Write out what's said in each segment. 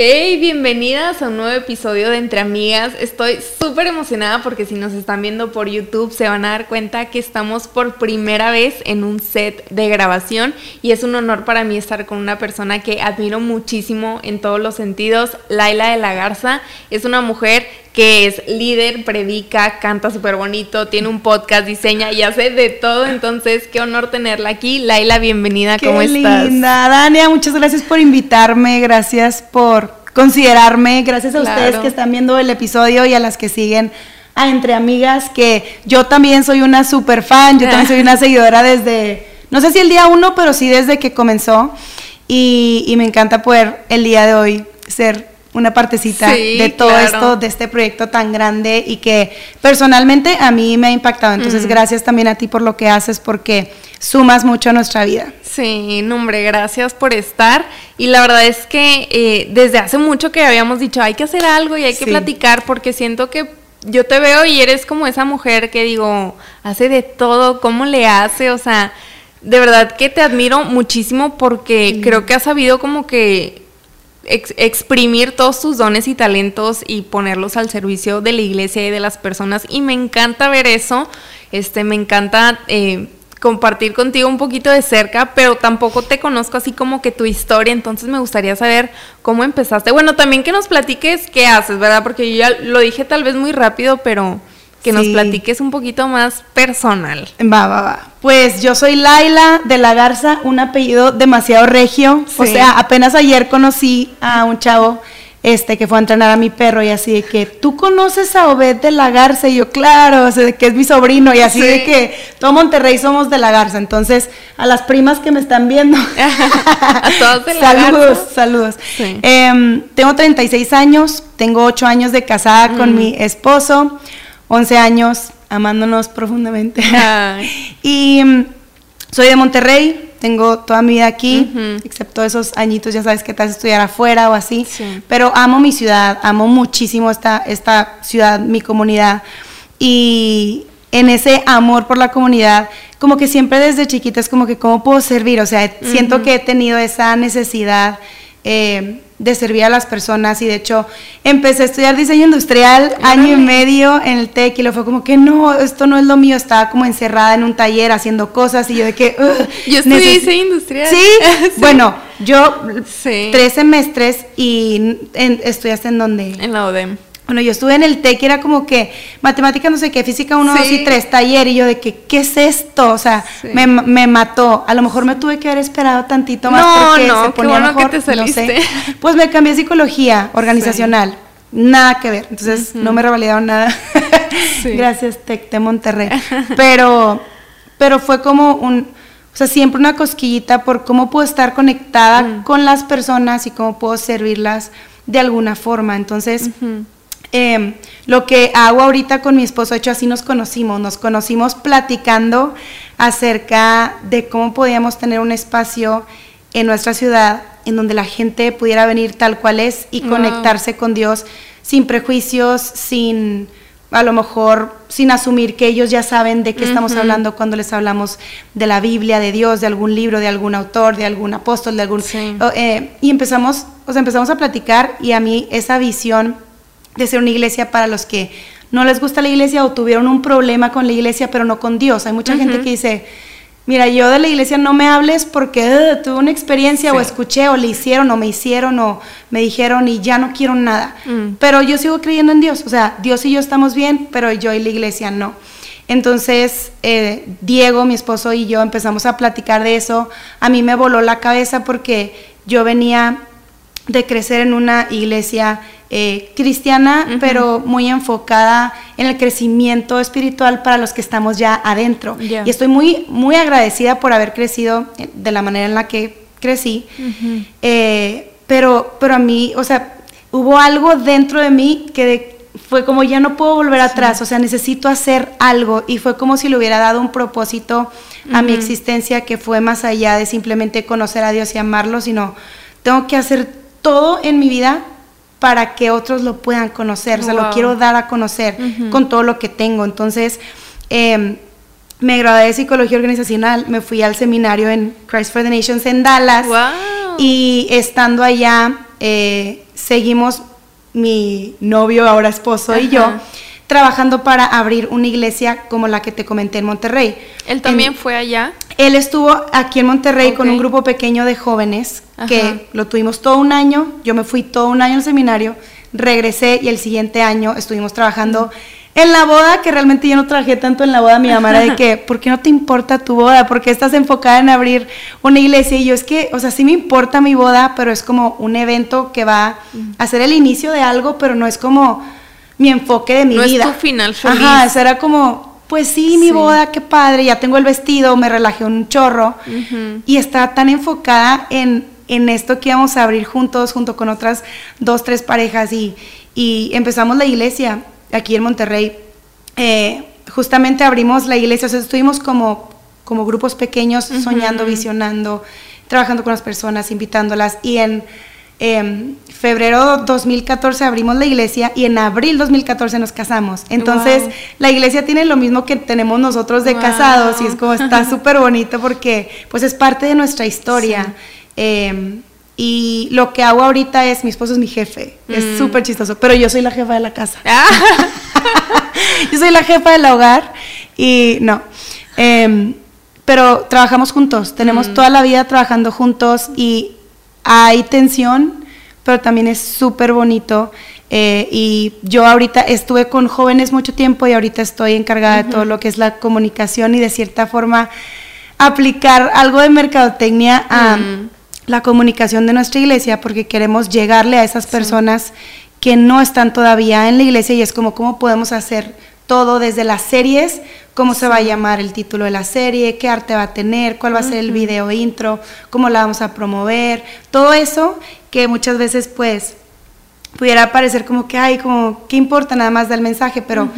Hey, bienvenidas a un nuevo episodio de Entre Amigas. Estoy súper emocionada porque si nos están viendo por YouTube se van a dar cuenta que estamos por primera vez en un set de grabación y es un honor para mí estar con una persona que admiro muchísimo en todos los sentidos. Laila de la Garza es una mujer que es líder, predica, canta súper bonito, tiene un podcast, diseña y hace de todo. Entonces, qué honor tenerla aquí. Laila, bienvenida, ¿cómo estás? linda, Dania, muchas gracias por invitarme, gracias por considerarme, gracias a ustedes que están viendo el episodio y a las que siguen a Entre Amigas, que yo también soy una super fan, yo también soy una seguidora desde, no sé si el día uno, pero sí desde que comenzó. Y, y me encanta poder el día de hoy ser una partecita de todo esto, de este proyecto tan grande y que personalmente a mí me ha impactado. Entonces, gracias también a ti por lo que haces porque sumas mucho a nuestra vida. Sí, nombre, gracias por estar. Y la verdad es que eh, desde hace mucho que habíamos dicho, hay que hacer algo y hay que platicar porque siento que yo te veo y eres como esa mujer que digo, hace de todo, ¿cómo le hace? O sea, de verdad que te admiro muchísimo porque creo que has sabido como que exprimir todos tus dones y talentos y ponerlos al servicio de la iglesia y de las personas. Y me encanta ver eso. Este, me encanta eh, compartir contigo un poquito de cerca, pero tampoco te conozco así como que tu historia, entonces me gustaría saber cómo empezaste. Bueno, también que nos platiques qué haces, ¿verdad? Porque yo ya lo dije tal vez muy rápido, pero que nos platiques un poquito más personal. Va, va, va. Pues yo soy Laila de la Garza, un apellido demasiado regio. O sea, apenas ayer conocí a un chavo este que fue a entrenar a mi perro y así de que tú conoces a Obed de la Garza y yo claro, o sea, que es mi sobrino y así de que todo Monterrey somos de la Garza. Entonces, a las primas que me están viendo, a todos de la saludos, saludos. Em, tengo 36 años, tengo 8 años de casada con mi esposo. 11 años amándonos profundamente. y mm, soy de Monterrey, tengo toda mi vida aquí, excepto esos añitos, ya sabes que te vas a estudiar afuera o así. Pero amo mi ciudad, amo muchísimo esta, esta ciudad, mi comunidad. Y en ese amor por la comunidad, como que siempre desde chiquita es como que cómo puedo servir, o sea, siento que he tenido esa necesidad. Eh, de servir a las personas y de hecho empecé a estudiar diseño industrial año y medio en el TEC y lo fue como que no, esto no es lo mío, estaba como encerrada en un taller haciendo cosas y yo de que... yo estudié diseño industrial. ¿Sí? bueno, yo tres semestres y estudiaste en dónde? En la ODEM. Bueno, yo estuve en el TEC y era como que matemática no sé qué, física 1, 2 y 3, taller, y yo de que, ¿qué es esto? O sea, me, me, mató. A lo mejor me tuve que haber esperado tantito más no, porque no, se ponía mejor, que te saliste. Pues me cambié a psicología organizacional. Nada que ver. Entonces, no me revalidaron nada. Gracias, TEC de Monterrey. Pero, pero fue como un, o sea, siempre una cosquillita por cómo puedo estar conectada con las personas y cómo puedo servirlas de alguna forma. Entonces, Em, lo que hago ahorita con mi esposo, de hecho así nos conocimos, nos conocimos platicando acerca de cómo podíamos tener un espacio en nuestra ciudad en donde la gente pudiera venir tal cual es y conectarse con Dios sin prejuicios, sin a lo mejor sin asumir que ellos ya saben de qué estamos hablando cuando les hablamos de la Biblia, de Dios, de algún libro, de algún autor, de algún apóstol, de algún... Eh, y empezamos, o sea, empezamos a platicar y a mí esa visión de ser una iglesia para los que no les gusta la iglesia o tuvieron un problema con la iglesia, pero no con Dios. Hay mucha gente que dice, mira, yo de la iglesia no me hables porque tuve una experiencia o escuché o le hicieron o me hicieron o me dijeron y ya no quiero nada. Mm. Pero yo sigo creyendo en Dios. O sea, Dios y yo estamos bien, pero yo y la iglesia no. Entonces, eh, Diego, mi esposo y yo empezamos a platicar de eso. A mí me voló la cabeza porque yo venía de crecer en una iglesia eh, cristiana, pero muy enfocada en el crecimiento espiritual para los que estamos ya adentro. Y estoy muy, muy agradecida por haber crecido de la manera en la que crecí. Eh, pero, pero a mí, o sea, hubo algo dentro de mí que fue como ya no puedo volver atrás, o sea, necesito hacer algo. Y fue como si le hubiera dado un propósito a mi existencia que fue más allá de simplemente conocer a Dios y amarlo, sino tengo que hacer todo en mi vida para que otros lo puedan conocer, o sea, lo quiero dar a conocer con todo lo que tengo. Entonces, em, me gradué de psicología organizacional, me fui al seminario en Christ for the Nations en Dallas y estando allá eh, seguimos mi novio, ahora esposo y yo, trabajando para abrir una iglesia como la que te comenté en Monterrey. ¿Él también fue allá? Él estuvo aquí en Monterrey con un grupo pequeño de jóvenes que lo tuvimos todo un año, yo me fui todo un año al seminario, regresé y el siguiente año estuvimos trabajando en la boda, que realmente yo no trabajé tanto en la boda, mi mamá era de que, ¿por qué no te importa tu boda? ¿Por qué estás enfocada en abrir una iglesia? Y yo es que, o sea, sí me importa mi boda, pero es como un evento que va a ser el inicio de algo, pero no es como mi enfoque de mi vida. No es tu final feliz. Ajá, eso era como, pues sí, mi boda, qué padre, ya tengo el vestido, me relajé un chorro. Y estaba tan enfocada en, en esto que íbamos a abrir juntos, junto con otras dos, tres parejas, y, y empezamos la iglesia aquí en Monterrey, eh, justamente abrimos la iglesia, o sea, estuvimos como, como grupos pequeños, soñando, visionando, trabajando con las personas, invitándolas, y en eh, febrero 2014 abrimos la iglesia y en abril 2014 nos casamos. Entonces, la iglesia tiene lo mismo que tenemos nosotros de casados y es como está súper bonito porque pues es parte de nuestra historia. Em, y lo que hago ahorita es, mi esposo es mi jefe, es mm. súper chistoso, pero yo soy la jefa de la casa. Ah. yo soy la jefa del hogar y no. Em, pero trabajamos juntos, tenemos mm. toda la vida trabajando juntos y hay tensión, pero también es súper bonito. Eh, y yo ahorita estuve con jóvenes mucho tiempo y ahorita estoy encargada de todo lo que es la comunicación y de cierta forma aplicar algo de mercadotecnia a... La comunicación de nuestra iglesia porque queremos llegarle a esas personas que no están todavía en la iglesia y es como cómo podemos hacer todo desde las series, cómo se va a llamar el título de la serie, qué arte va a tener, cuál va a ser el video intro, cómo la vamos a promover, todo eso que muchas veces pues pudiera parecer como que hay como qué importa nada más del mensaje, pero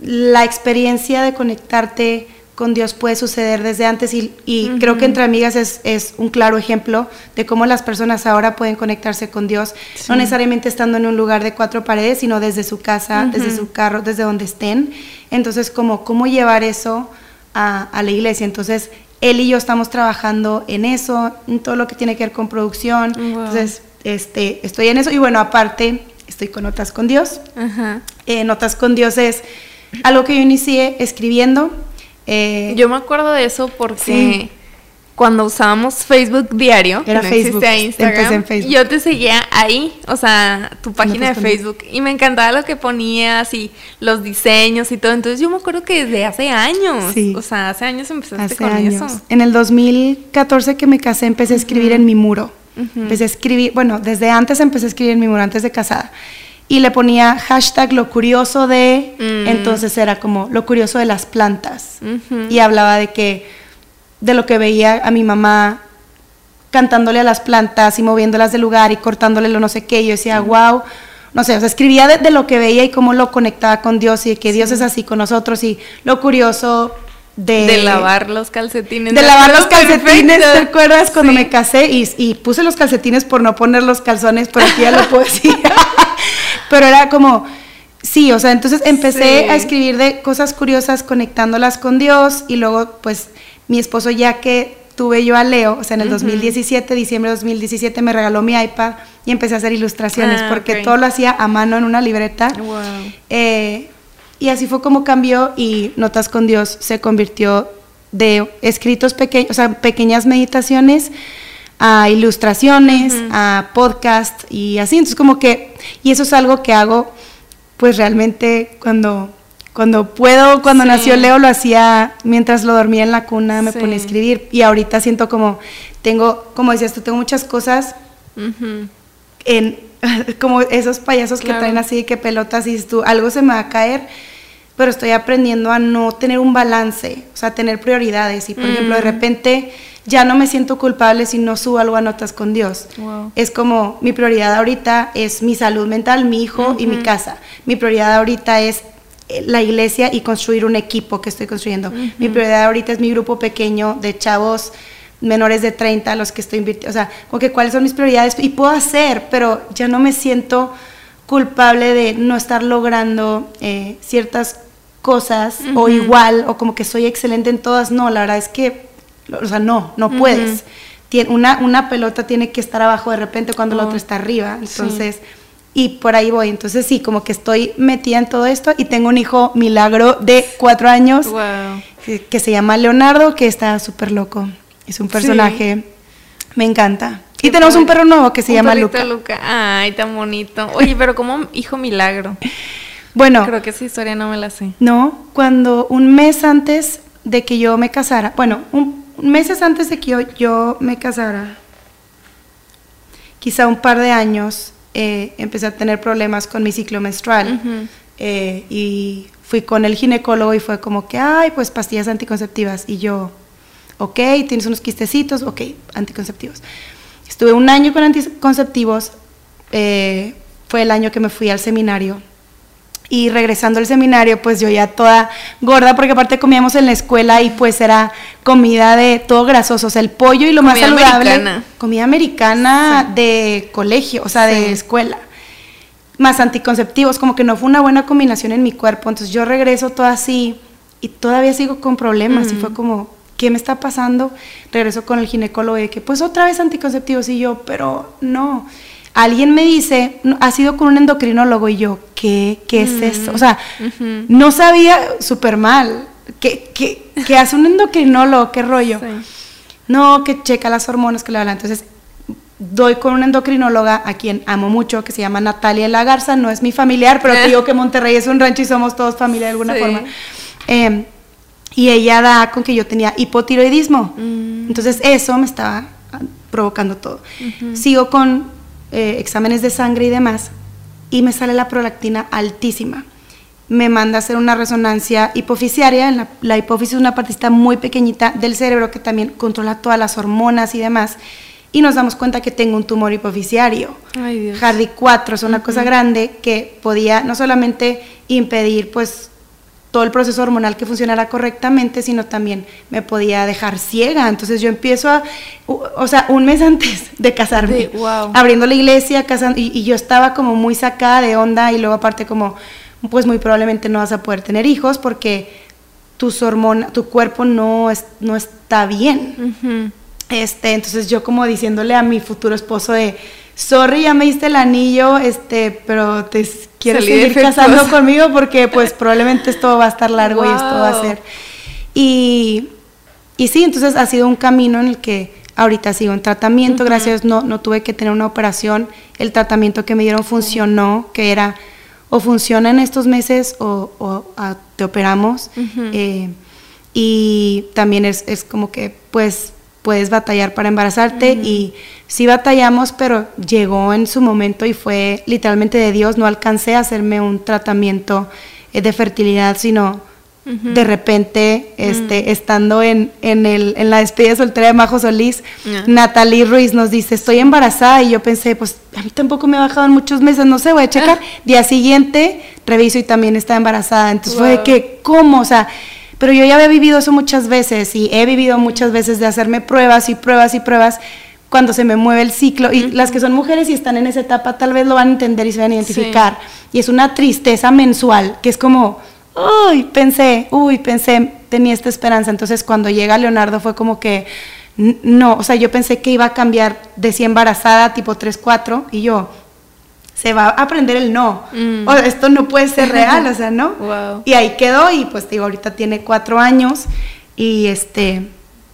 la experiencia de conectarte con Dios puede suceder desde antes y, creo que entre amigas es, un claro ejemplo de cómo las personas ahora pueden conectarse con Dios, no necesariamente estando en un lugar de cuatro paredes, sino desde su casa, desde su carro, desde donde estén. Entonces, como, ¿cómo llevar eso a, la iglesia? Entonces, él y yo estamos trabajando en eso, en todo lo que tiene que ver con producción. Entonces, este, estoy en eso. Y bueno, aparte, estoy con Notas con Dios. Eh, Notas con Dios es algo que yo inicié escribiendo eh, yo me acuerdo de eso porque cuando usábamos Facebook diario, Era Facebook, Instagram, yo te seguía ahí, o sea, tu página de Facebook, y me encantaba lo que ponías y los diseños y todo. Entonces yo me acuerdo que desde hace años, o sea, hace años empezaste con eso. En el 2014 que me casé empecé a escribir en mi muro. Empecé a escribir, bueno, desde antes empecé a escribir en mi muro, antes de casada y le ponía hashtag lo curioso de, mm. entonces era como lo curioso de las plantas. Y hablaba de que, de lo que veía a mi mamá cantándole a las plantas y moviéndolas del lugar y cortándole lo no sé qué. Y yo decía, wow, no sé, o sea, escribía de, lo que veía y cómo lo conectaba con Dios y de que Dios es así con nosotros y lo curioso de, de, lavar los calcetines. De lavar los calcetines, ¿te acuerdas cuando me casé y, y, puse los calcetines por no poner los calzones, pero aquí ya lo puedo decir. Pero era como, sí, o sea, entonces empecé a escribir de cosas curiosas conectándolas con Dios y luego pues mi esposo ya que tuve yo a Leo, o sea, en el 2017, diciembre de 2017 me regaló mi iPad y empecé a hacer ilustraciones ah, porque todo lo hacía a mano en una libreta. Eh, y así fue como cambió y Notas con Dios se convirtió de escritos pequeños, o sea, pequeñas meditaciones a ilustraciones, a podcast y así. Entonces como que, y eso es algo que hago pues realmente cuando, cuando puedo, cuando nació Leo lo hacía mientras lo dormía en la cuna, me ponía a escribir. Y ahorita siento como, tengo, como decías tú, tengo muchas cosas en, como esos payasos que traen así que pelotas y tú, algo se me va a caer pero estoy aprendiendo a no tener un balance, o sea, tener prioridades. Y por ejemplo, de repente ya no me siento culpable si no subo algo a notas con Dios. Es como mi prioridad ahorita es mi salud mental, mi hijo y mi casa. Mi prioridad ahorita es eh, la iglesia y construir un equipo que estoy construyendo. Mi prioridad ahorita es mi grupo pequeño de chavos menores de 30 a los que estoy invirtiendo. O sea, como que cuáles son mis prioridades y puedo hacer, pero ya no me siento culpable de no estar logrando eh, ciertas cosas o igual o como que soy excelente en todas. No, la verdad es que o sea, no, no puedes. tiene, una, una pelota tiene que estar abajo de repente cuando la otra oh, está arriba. Entonces, y por ahí voy. Entonces sí, como que estoy metida en todo esto y tengo un hijo milagro de cuatro años que, se llama Leonardo, que está súper loco. Es un personaje, me encanta. y tenemos un perro nuevo que se llama Luca. Luca. Ay, tan bonito. Oye, pero como hijo milagro. Bueno. Creo que esa historia no me la sé. No, cuando un mes antes de que yo me casara, bueno, un, meses antes de que yo, me casara, quizá un par de años, eh, empecé a tener problemas con mi ciclo menstrual. Eh, y fui con el ginecólogo y fue como que, ay, pues pastillas anticonceptivas. Y yo, ok, tienes unos quistecitos, ok, anticonceptivos. Estuve un año con anticonceptivos, eh, fue el año que me fui al seminario y regresando al seminario, pues yo ya toda gorda, porque aparte comíamos en la escuela y pues era comida de todo grasoso, o sea, el pollo y lo más saludable. Comida americana de colegio, o sea, de escuela. Más anticonceptivos, como que no fue una buena combinación en mi cuerpo. Entonces yo regreso toda así y todavía sigo con problemas. Y fue como, ¿qué me está pasando? Regreso con el ginecólogo y que, pues otra vez anticonceptivos. Y yo, pero no alguien me dice, ha sido con un endocrinólogo y yo, ¿qué, qué es eso? O sea, no sabía súper mal. ¿Qué, qué, hace un endocrinólogo? ¿Qué rollo? No, que checa las hormonas, que le habla. Entonces, doy con una endocrinóloga a quien amo mucho, que se llama Natalia La Garza, no es mi familiar, pero digo que Monterrey es un rancho y somos todos familia de alguna forma. Em, y ella da con que yo tenía hipotiroidismo. Mm. Entonces, eso me estaba provocando todo. Sigo con eh, exámenes de sangre y demás, y me sale la prolactina altísima. Me manda a hacer una resonancia hipofisiaria. En la, hipófisis es una partita muy pequeñita del cerebro que también controla todas las hormonas y demás. Y nos damos cuenta que tengo un tumor hipofisiario. Hardy 4 es una cosa grande que podía no solamente impedir pues todo el proceso hormonal que funcionara correctamente, sino también me podía dejar ciega. Entonces yo empiezo a, o sea, un mes antes de casarme, abriendo la iglesia, casando, y, yo estaba como muy sacada de onda y luego aparte como, pues muy probablemente no vas a poder tener hijos porque tus hormonas, tu cuerpo no, es, no está bien. este, entonces yo como diciéndole a mi futuro esposo de, sorry, ya me diste el anillo, este, pero te quieres seguir casando conmigo porque pues probablemente esto va a estar largo y esto va a ser. Y, y sí, entonces ha sido un camino en el que ahorita sigo en tratamiento, gracias no, no tuve que tener una operación, el tratamiento que me dieron funcionó, que era o funciona en estos meses o, o te operamos. Eh, y también es, es como que pues puedes batallar para embarazarte y sí batallamos, pero llegó en su momento y fue literalmente de Dios, no alcancé a hacerme un tratamiento eh, de fertilidad, sino de repente, este, mm. estando en, en, el, en la despedida soltera de Majo Solís, Natalie Ruiz nos dice, estoy embarazada y yo pensé, pues a mí tampoco me ha bajado en muchos meses, no sé, voy a checar. Día siguiente, reviso y también está embarazada. Entonces fue de que, ¿cómo? O sea, pero yo ya había vivido eso muchas veces y he vivido muchas veces de hacerme pruebas y pruebas y pruebas cuando se me mueve el ciclo. Y las que son mujeres y están en esa etapa tal vez lo van a entender y se van a identificar. Y es una tristeza mensual que es como, uy, pensé, uy, pensé, tenía esta esperanza. Entonces cuando llega Leonardo fue como que, no, o sea, yo pensé que iba a cambiar de si embarazada tipo 3, 4 y yo, se va a aprender el no. Mm. O esto no puede ser real, o sea, ¿no? Y ahí quedó y pues digo, ahorita tiene cuatro años y este,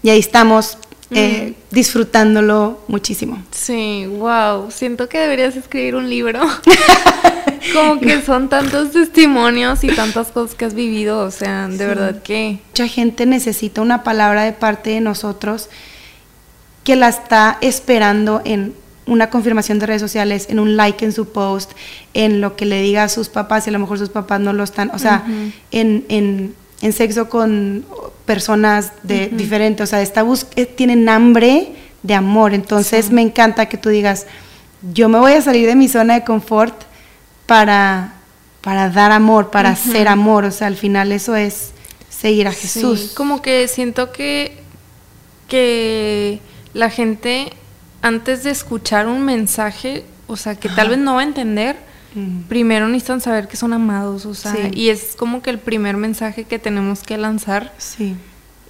y ahí estamos eh, mm. disfrutándolo muchísimo. Sí, wow. Siento que deberías escribir un libro. Como que son tantos testimonios y tantas cosas que has vivido, o sea, de verdad que... Mucha gente necesita una palabra de parte de nosotros que la está esperando en una confirmación de redes sociales, en un like en su post, en lo que le diga a sus papás y a lo mejor sus papás no lo están, o sea, en, en, en, sexo con personas de diferentes, o sea, esta eh, tienen hambre de amor, entonces me encanta que tú digas, yo me voy a salir de mi zona de confort para, para dar amor, para hacer amor, o sea, al final eso es seguir a Jesús. como que siento que, que la gente antes de escuchar un mensaje, o sea, que tal vez no va a entender, primero necesitan saber que son amados, o sea, y es como que el primer mensaje que tenemos que lanzar. Sí.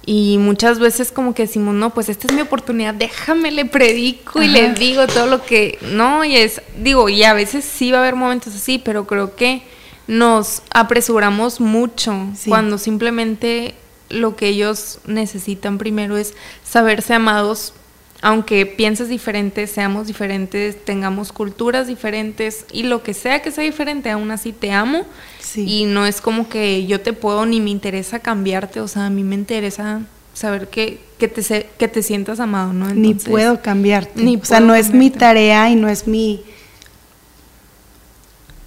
Y muchas veces como que decimos, no, pues esta es mi oportunidad, déjame, le predico y le digo todo lo que, no, y es, digo, y a veces sí va a haber momentos así, pero creo que nos apresuramos mucho cuando simplemente lo que ellos necesitan primero es saberse amados, aunque pienses diferente, seamos diferentes, tengamos culturas diferentes y lo que sea que sea diferente, aún así te amo y no es como que yo te puedo ni me interesa cambiarte, o sea, a mí me interesa saber que, que, te, que te sientas amado, ¿no? ni puedo cambiarte. Ni o sea, no es mi tarea y no es mi...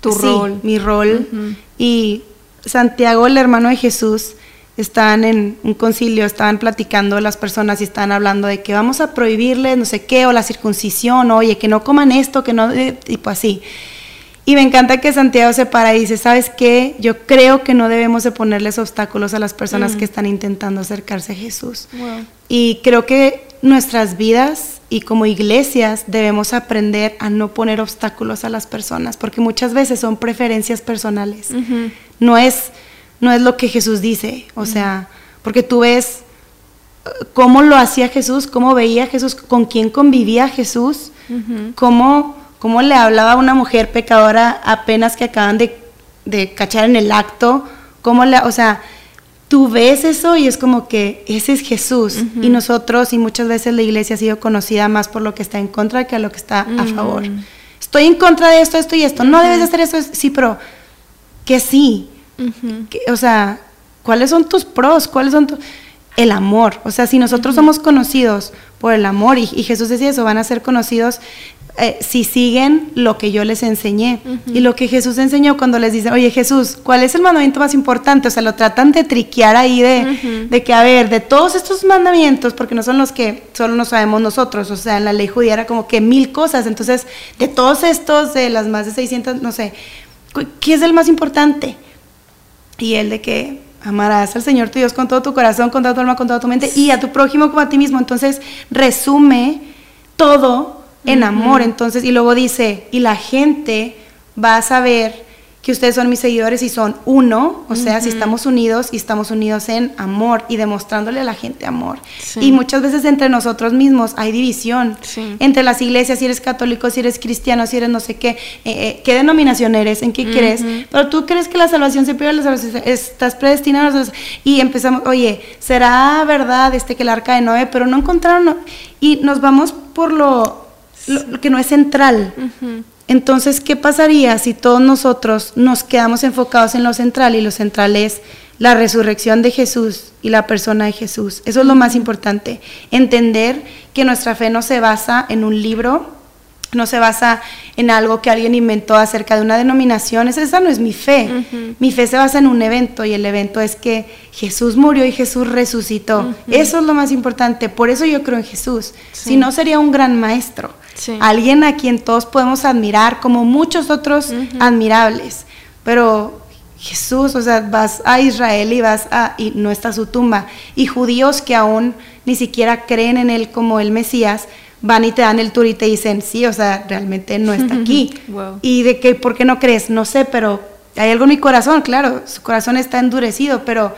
Tu rol. Mi rol. Y Santiago, el hermano de Jesús, estaban en un concilio, estaban platicando las personas y estaban hablando de que vamos a prohibirles no sé qué, o la circuncisión, oye, que no coman esto, que no, eh, tipo así. Y me encanta que Santiago se para y dice, ¿sabes qué? Yo creo que no debemos de ponerles obstáculos a las personas que mm. están intentando acercarse a Jesús. Y creo que nuestras vidas y como iglesias debemos aprender a no poner obstáculos a las personas, porque muchas veces son preferencias personales. No es no es lo que Jesús dice, o sea, porque tú ves eh, cómo lo hacía Jesús, cómo veía Jesús, con quién convivía Jesús, cómo cómo le hablaba a una mujer pecadora apenas que acaban de, cachar en el acto, cómo le, o sea, tú ves eso y es como que ese es Jesús y nosotros y muchas veces la iglesia ha sido conocida más por lo que está en contra que a lo que está a favor. Estoy en contra de esto, esto y esto. No debes hacer eso, sí, pero que sí. O sea, ¿cuáles son tus pros? ¿Cuáles son el amor? O sea, si nosotros somos conocidos por el amor y, y, Jesús decía eso, van a ser conocidos eh, si siguen lo que yo les enseñé. Y lo que Jesús enseñó cuando les dice, oye Jesús, ¿cuál es el mandamiento más importante? O sea, lo tratan de triquear ahí de, de que, a ver, de todos estos mandamientos, porque no son los que solo no sabemos nosotros, o sea, en la ley judía era como que mil cosas, entonces, de todos estos, de las más de 600, no sé, ¿qué es el más importante? Y el de que amarás al Señor tu Dios con todo tu corazón, con toda tu alma, con toda tu mente, y a tu prójimo como a ti mismo. Entonces, resume todo en amor. Entonces, y luego dice, y la gente va a saber que ustedes son mis seguidores y son uno, o sea, si estamos unidos y estamos unidos en amor y demostrándole a la gente amor. Y muchas veces entre nosotros mismos hay división, entre las iglesias, si eres católico, si eres cristiano, si eres no sé qué, eh, eh, qué denominación eres, en qué crees, pero tú crees que la salvación se pierde, la salvación, estás predestinado, y empezamos, oye, ¿será verdad este que el arca de Noé, pero no encontraron, y nos vamos por lo lo, que no es central. Entonces, ¿qué pasaría si todos nosotros nos quedamos enfocados en lo central y lo central es la resurrección de Jesús y la persona de Jesús? Eso es lo más importante. Entender que nuestra fe no se basa en un libro, no se basa en algo que alguien inventó acerca de una denominación, esa no es mi fe. Mi fe se basa en un evento y el evento es que Jesús murió y Jesús resucitó. Eso es lo más importante, por eso yo creo en Jesús. Si no sería un gran maestro. Alguien a quien todos podemos admirar, como muchos otros admirables. Pero Jesús, o sea, vas a Israel y vas a, y no está su tumba. Y judíos que aún ni siquiera creen en él como el Mesías, van y te dan el tour y te dicen, sí, o sea, realmente no está aquí. Y de que, ¿por qué no crees? No sé, pero hay algo en mi corazón, claro, su corazón está endurecido, pero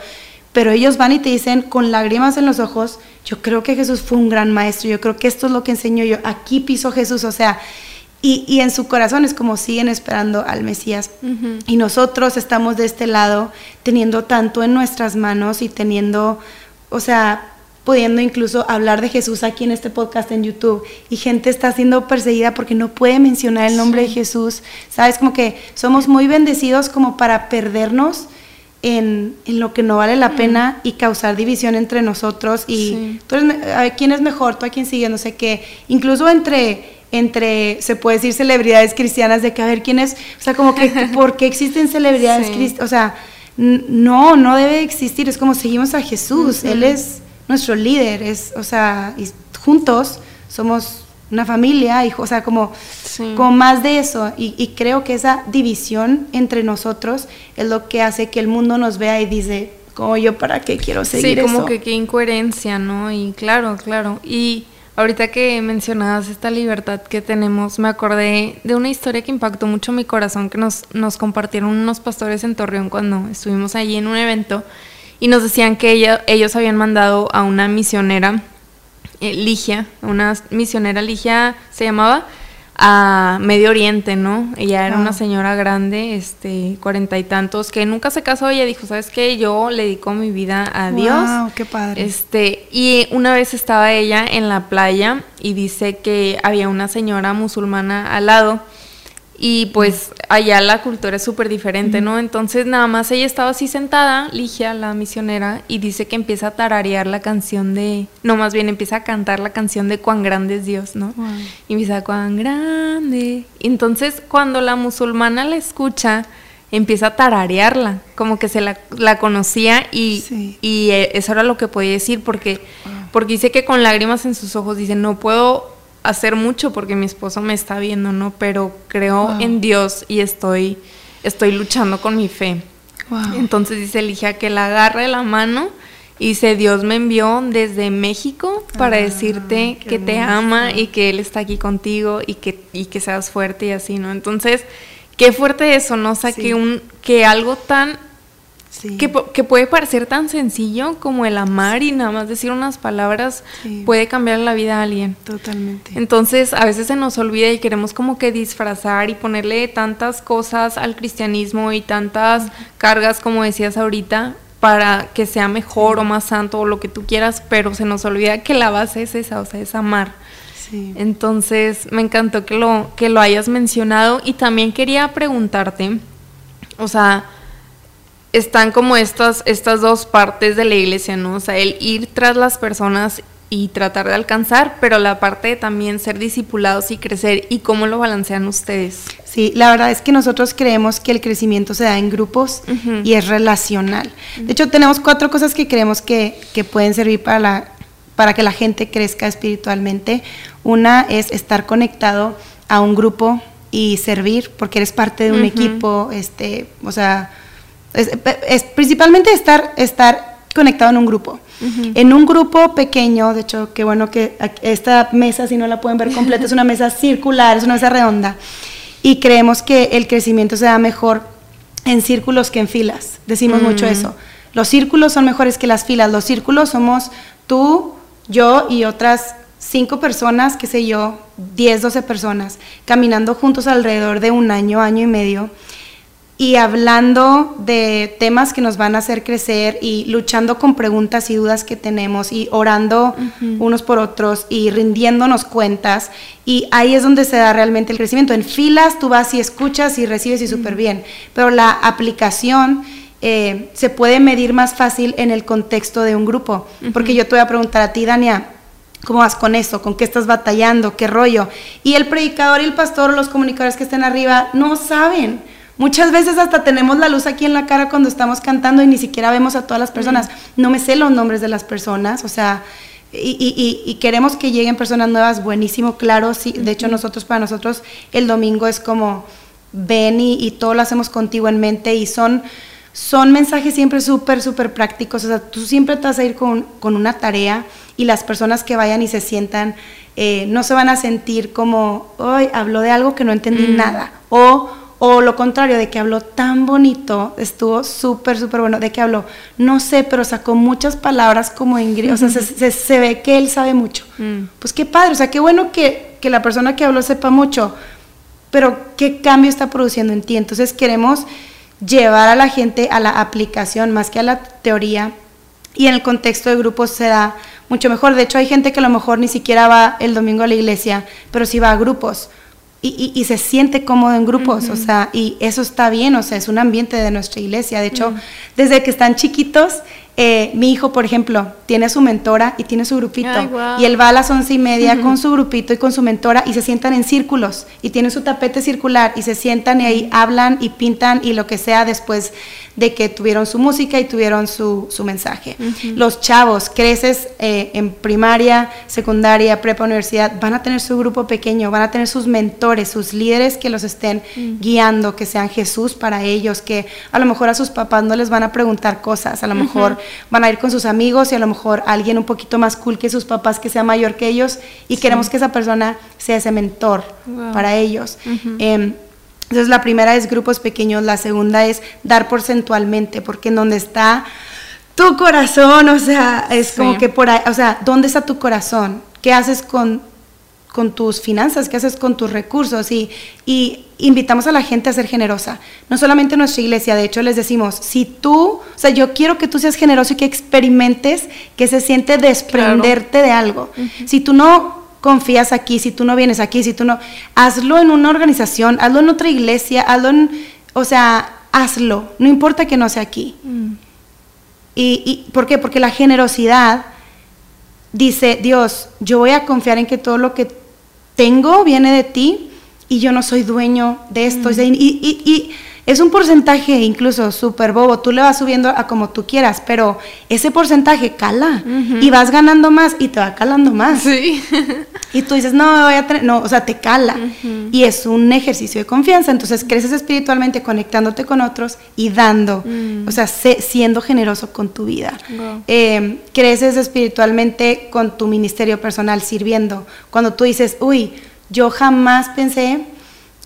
pero ellos van y te dicen con lágrimas en los ojos, yo creo que Jesús fue un gran maestro, yo creo que esto es lo que enseñó yo, aquí piso Jesús, o sea, y, en su corazón es como siguen esperando al Mesías. Y nosotros estamos de este lado teniendo tanto en nuestras manos y teniendo, o sea, pudiendo incluso hablar de Jesús aquí en este podcast en YouTube. Y gente está siendo perseguida porque no puede mencionar el nombre de Jesús. Sabes, como que somos muy bendecidos como para perdernos en, lo que no vale la pena y causar división entre nosotros. Y tú eres, quién es mejor, tú a quién sigues, no sé qué, incluso entre entre, se puede decir, celebridades cristianas, de que a ver quién es, o sea, como que, ¿por qué existen celebridades cristianas? O sea, no, no debe existir, es como seguimos a Jesús, Él es nuestro líder, es, o sea, y juntos somos una familia, y, o sea, como, más de eso. Y, creo que esa división entre nosotros es lo que hace que el mundo nos vea y dice, como yo, ¿para qué quiero seguir Sí, como que qué incoherencia, ¿no? Y claro, claro. Y ahorita que mencionabas esta libertad que tenemos, me acordé de una historia que impactó mucho mi corazón, que nos, nos compartieron unos pastores en Torreón cuando estuvimos allí en un evento y nos decían que ellos habían mandado a una misionera, eh, Ligia, una misionera Ligia se llamaba, a Medio Oriente, ¿no? Ella era una señora grande, este, cuarenta y tantos, que nunca se casó. Ella dijo, ¿sabes qué? Yo le dedico mi vida a Dios. Wow, qué padre. Este, y una vez estaba ella en la playa y dice que había una señora musulmana al lado y pues allá la cultura es súper diferente, ¿no? Entonces nada más ella estaba así sentada, Ligia, la misionera, y dice que empieza a tararear la canción de, no más bien empieza a cantar la canción de cuán grande es Dios, ¿no? Y empieza cuán grande. Entonces cuando la musulmana la escucha, empieza a tararearla, como que se la, conocía y, y, eh, eso era lo que podía decir porque, porque dice que con lágrimas en sus ojos dice, no puedo hacer mucho porque mi esposo me está viendo, ¿no? Pero creo en Dios y estoy, estoy luchando con mi fe. Entonces dice Ligia que la agarre la mano y dice, Dios me envió desde México para ah, decirte que te ama y que Él está aquí contigo y que, y que seas fuerte y así, ¿no? Entonces, qué fuerte eso, ¿no? O sea, que, un, que algo tan que, puede parecer tan sencillo como el amar y nada más decir unas palabras puede cambiar la vida a alguien. Totalmente. Entonces a veces se nos olvida y queremos como que disfrazar y ponerle tantas cosas al cristianismo y tantas cargas como decías ahorita para que sea mejor o más santo o lo que tú quieras, pero se nos olvida que la base es esa, o sea, es amar. Entonces me encantó que lo, que lo hayas mencionado y también quería preguntarte, o sea, están como estas, estas dos partes de la iglesia, ¿no? O sea, el ir tras las personas y tratar de alcanzar, pero la parte de también ser discipulados y crecer, ¿y cómo lo balancean ustedes? Sí, la verdad es que nosotros creemos que el crecimiento se da en grupos y es relacional. De hecho, tenemos cuatro cosas que creemos que, que pueden servir para, la, para que la gente crezca espiritualmente. Una es estar conectado a un grupo y servir, porque eres parte de un equipo, este, o sea, es, principalmente estar, estar conectado en un grupo. En un grupo pequeño, de hecho, qué bueno que esta mesa, si no la pueden ver completa, es una mesa circular, es una mesa redonda. Y creemos que el crecimiento se da mejor en círculos que en filas. Decimos mucho eso. Los círculos son mejores que las filas. Los círculos somos tú, yo y otras cinco personas, qué sé yo, 10, 12 personas, caminando juntos alrededor de un año, año y medio y hablando de temas que nos van a hacer crecer y luchando con preguntas y dudas que tenemos y orando unos por otros y rindiéndonos cuentas. Y ahí es donde se da realmente el crecimiento. En filas tú vas y escuchas y recibes y súper bien, pero la aplicación... Eh, se puede medir más fácil en el contexto de un grupo. Porque yo te voy a preguntar a ti, Dania, ¿cómo vas con eso? ¿Con qué estás batallando? ¿Qué rollo? Y el predicador y el pastor, los comunicadores que estén arriba, no saben. Muchas veces hasta tenemos la luz aquí en la cara cuando estamos cantando y ni siquiera vemos a todas las personas. No me sé los nombres de las personas, o sea, y, queremos que lleguen personas nuevas, buenísimo, claro, sí. De hecho, nosotros, para nosotros, el domingo es como, ven y, todo lo hacemos contigo en mente y son, son mensajes siempre súper, súper prácticos. O sea, tú siempre te vas a ir con, una tarea y las personas que vayan y se sientan, eh, no se van a sentir como, hoy habló de algo que no entendí mm. nada. O o lo contrario, de que habló tan bonito, estuvo súper, súper bueno. De que habló, no sé, pero sacó muchas palabras como inglés. O sea, se, ve que él sabe mucho. Mm. Pues qué padre, o sea, qué bueno que, que la persona que habló sepa mucho. Pero qué cambio está produciendo en ti. Entonces queremos llevar a la gente a la aplicación más que a la teoría. Y en el contexto de grupos se da mucho mejor. De hecho, hay gente que a lo mejor ni siquiera va el domingo a la iglesia, pero sí va a grupos y, se siente cómodo en grupos, o sea, y eso está bien, o sea, es un ambiente de nuestra iglesia. De hecho, desde que están chiquitos, eh, mi hijo, por ejemplo, tiene su mentora y tiene su grupito. Y él va a las once y media con su grupito y con su mentora y se sientan en círculos y tiene su tapete circular y se sientan y ahí hablan y pintan y lo que sea después de que tuvieron su música y tuvieron su, su mensaje. Los chavos, creces eh, en primaria, secundaria, prepa, universidad, van a tener su grupo pequeño, van a tener sus mentores, sus líderes que los estén mm. guiando, que sean Jesús para ellos, que a lo mejor a sus papás no les van a preguntar cosas, a lo mejor van a ir con sus amigos y a lo mejor alguien un poquito más cool que sus papás, que sea mayor que ellos, y queremos que esa persona sea ese mentor para ellos. Entonces la primera es grupos pequeños, la segunda es dar porcentualmente, porque en donde está tu corazón, o sea, es como que por ahí, o sea, ¿dónde está tu corazón? ¿Qué haces con, con tus finanzas? ¿Qué haces con tus recursos? Y, y invitamos a la gente a ser generosa. No solamente en nuestra iglesia, de hecho les decimos, si tú, o sea, yo quiero que tú seas generoso y que experimentes que se siente desprenderte de algo. Si tú no confías aquí, si tú no vienes aquí, si tú no, hazlo en una organización, hazlo en otra iglesia, hazlo en, o sea, hazlo, no importa que no sea aquí. Mm. Y, y, ¿Por qué? Porque la generosidad dice, Dios, yo voy a confiar en que todo lo que tengo viene de ti y yo no soy dueño de esto. Mm. y, y es un porcentaje incluso súper bobo, tú le vas subiendo a como tú quieras, pero ese porcentaje cala y vas ganando más y te va calando más. Sí. y tú dices, no, me voy a tener, no, o sea, te cala. Y es un ejercicio de confianza, entonces creces espiritualmente conectándote con otros y dando, mm. o sea, siendo generoso con tu vida. Eh, creces espiritualmente con tu ministerio personal, sirviendo. Cuando tú dices, uy, yo jamás pensé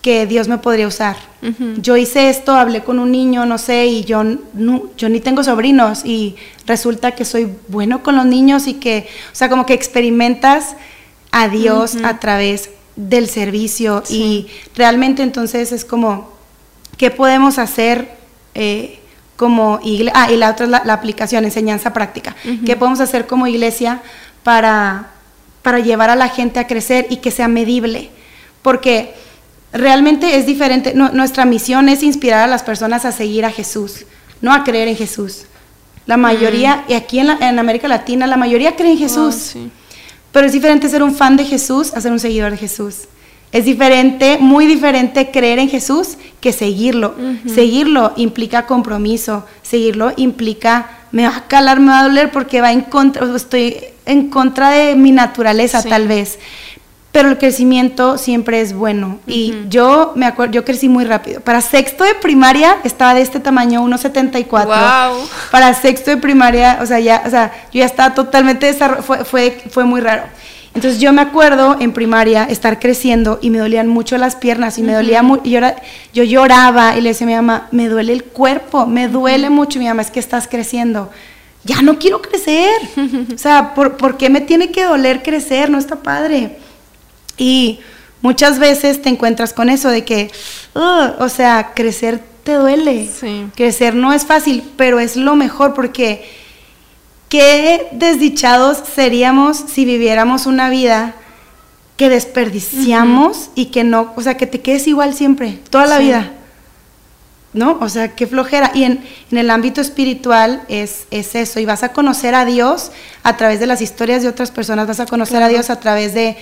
que Dios me podría usar. Yo hice esto, hablé con un niño, no sé, y yo, no, yo ni tengo sobrinos y resulta que soy bueno con los niños y que, o sea, como que experimentas a Dios a través del servicio y realmente entonces es como, ¿qué podemos hacer? Eh, como iglesia, ah, y la otra es la, aplicación, enseñanza práctica. ¿Qué podemos hacer como iglesia para, para llevar a la gente a crecer y que sea medible? Porque realmente es diferente. nuestra misión es inspirar a las personas a seguir a Jesús, no a creer en Jesús. La mayoría, y aquí en, América Latina, la mayoría cree en Jesús. Pero es diferente ser un fan de Jesús a ser un seguidor de Jesús. Es diferente, muy diferente creer en Jesús que seguirlo. Seguirlo implica compromiso, seguirlo implica, me va a calar, me va a doler porque va en contra, estoy en contra de mi naturaleza tal vez pero el crecimiento siempre es bueno. Y yo me acuerdo, yo crecí muy rápido. Para sexto de primaria estaba de este tamaño, 1.74. Wow. Para sexto de primaria, o sea, ya, o sea, yo ya estaba totalmente fue, fue, fue muy raro. Entonces yo me acuerdo en primaria estar creciendo y me dolían mucho las piernas y me dolía mucho, y yo, yo lloraba y le decía a mi mamá, me duele el cuerpo, me duele mucho, mi mamá, es que estás creciendo. Ya no quiero crecer. o sea, ¿por, ¿por qué me tiene que doler crecer? No está padre. Y muchas veces te encuentras con eso de que, o sea, crecer te duele. Crecer no es fácil, pero es lo mejor porque qué desdichados seríamos si viviéramos una vida que desperdiciamos y que no, o sea, que te quedes igual siempre, toda la vida. ¿No? O sea, qué flojera. Y en, el ámbito espiritual es, es, eso. Y vas a conocer a Dios a través de las historias de otras personas, vas a conocer a Dios a través de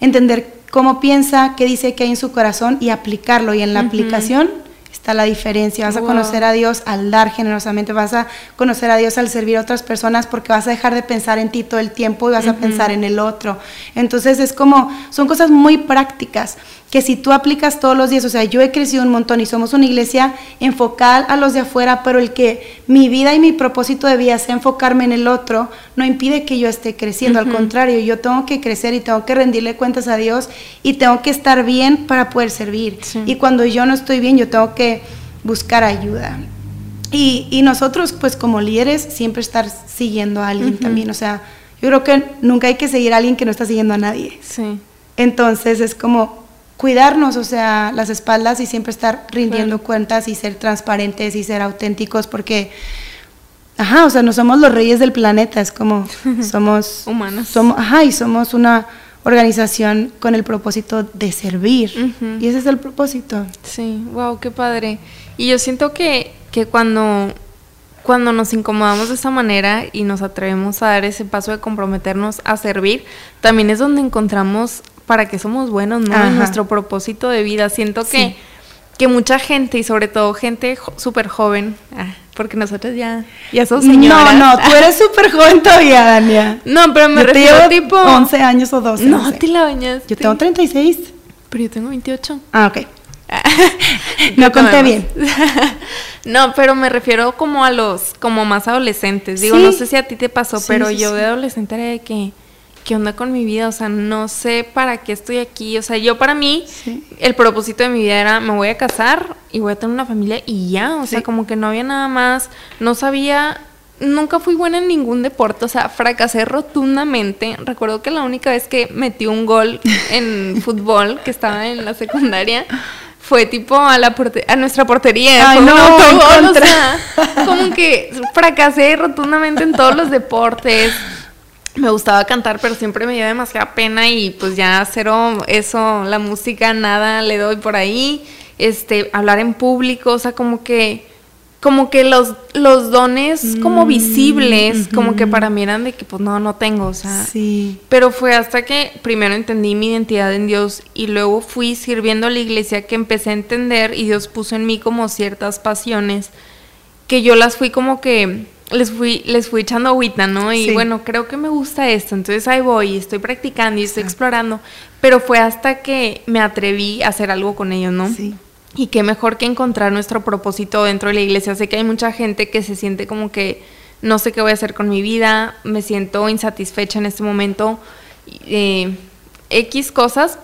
entender cómo piensa, qué dice que hay en su corazón y aplicarlo. Y en la aplicación está la diferencia. Vas a conocer a Dios al dar generosamente, vas a conocer a Dios al servir a otras personas porque vas a dejar de pensar en ti todo el tiempo y vas a pensar en el otro. Entonces es como, son cosas muy prácticas que si tú aplicas todos los días, o sea, yo he crecido un montón y somos una iglesia enfocada a los de afuera, pero el que mi vida y mi propósito de vida sea enfocarme en el otro, no impide que yo esté creciendo, al contrario, yo tengo que crecer y tengo que rendirle cuentas a Dios y tengo que estar bien para poder servir. Y cuando yo no estoy bien, yo tengo que buscar ayuda. Y, y nosotros, pues como líderes, siempre estar siguiendo a alguien también, o sea, yo creo que nunca hay que seguir a alguien que no está siguiendo a nadie. Sí. Entonces es como, cuidarnos, o sea, las espaldas y siempre estar rindiendo cuentas y ser transparentes y ser auténticos porque, ajá, o sea, no somos los reyes del planeta, es como somos humanos. Somos, ajá, y somos una organización con el propósito de servir. Y ese es el propósito. Sí, wow, qué padre. Y yo siento que, que cuando, cuando nos incomodamos de esa manera y nos atrevemos a dar ese paso de comprometernos a servir, también es donde encontramos para qué somos buenos, ¿no? En nuestro propósito de vida. Siento que, que mucha gente, y sobre todo gente súper joven, ah, porque nosotros ya, ya somos señoras. No, no, tú eres súper joven todavía, Dania. No, pero me refiero tipo... 11 años o 12. No, te la bañas. Yo tengo 36. Pero yo tengo 28. Ah, ok. no conté bien. no, pero me refiero como a los, como más adolescentes. Digo, no sé si a ti te pasó, pero yo de adolescente era de que ¿qué onda con mi vida? O sea, no sé para qué estoy aquí. O sea, yo para mí, el propósito de mi vida era, me voy a casar y voy a tener una familia y ya. O sea, como que no había nada más. No sabía nunca fui buena en ningún deporte, o sea, fracasé rotundamente. Recuerdo que la única vez que metí un gol en fútbol, que estaba en la secundaria, fue tipo a la a nuestra portería. Ay, no, o sea, como que fracasé rotundamente en todos los deportes. Me gustaba cantar, pero siempre me dio demasiada pena y pues ya cero eso, la música, nada le doy por ahí. Este, hablar en público, o sea, como que como que los, los dones como mm, visibles, como que para mí eran de que pues no, no tengo, o sea. Sí. Pero fue hasta que primero entendí mi identidad en Dios y luego fui sirviendo a la iglesia que empecé a entender y Dios puso en mí como ciertas pasiones que yo las fui como que les fui les fui echando agüita, ¿no? Y bueno, creo que me gusta esto, entonces ahí voy, y estoy practicando y estoy explorando, pero fue hasta que me atreví a hacer algo con ellos, ¿no? Sí. Y qué mejor que encontrar nuestro propósito dentro de la iglesia. Sé que hay mucha gente que se siente como que no sé qué voy a hacer con mi vida, me siento insatisfecha en este momento, eh, X cosas.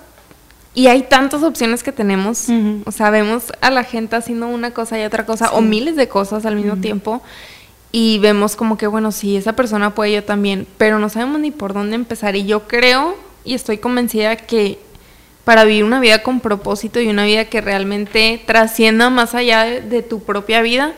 Y hay tantas opciones que tenemos. O sea, vemos a la gente haciendo una cosa y otra cosa, o miles de cosas al mismo tiempo. Y vemos como que, bueno, sí, esa persona puede, yo también, pero no sabemos ni por dónde empezar. Y yo creo y estoy convencida que para vivir una vida con propósito y una vida que realmente trascienda más allá de, tu propia vida,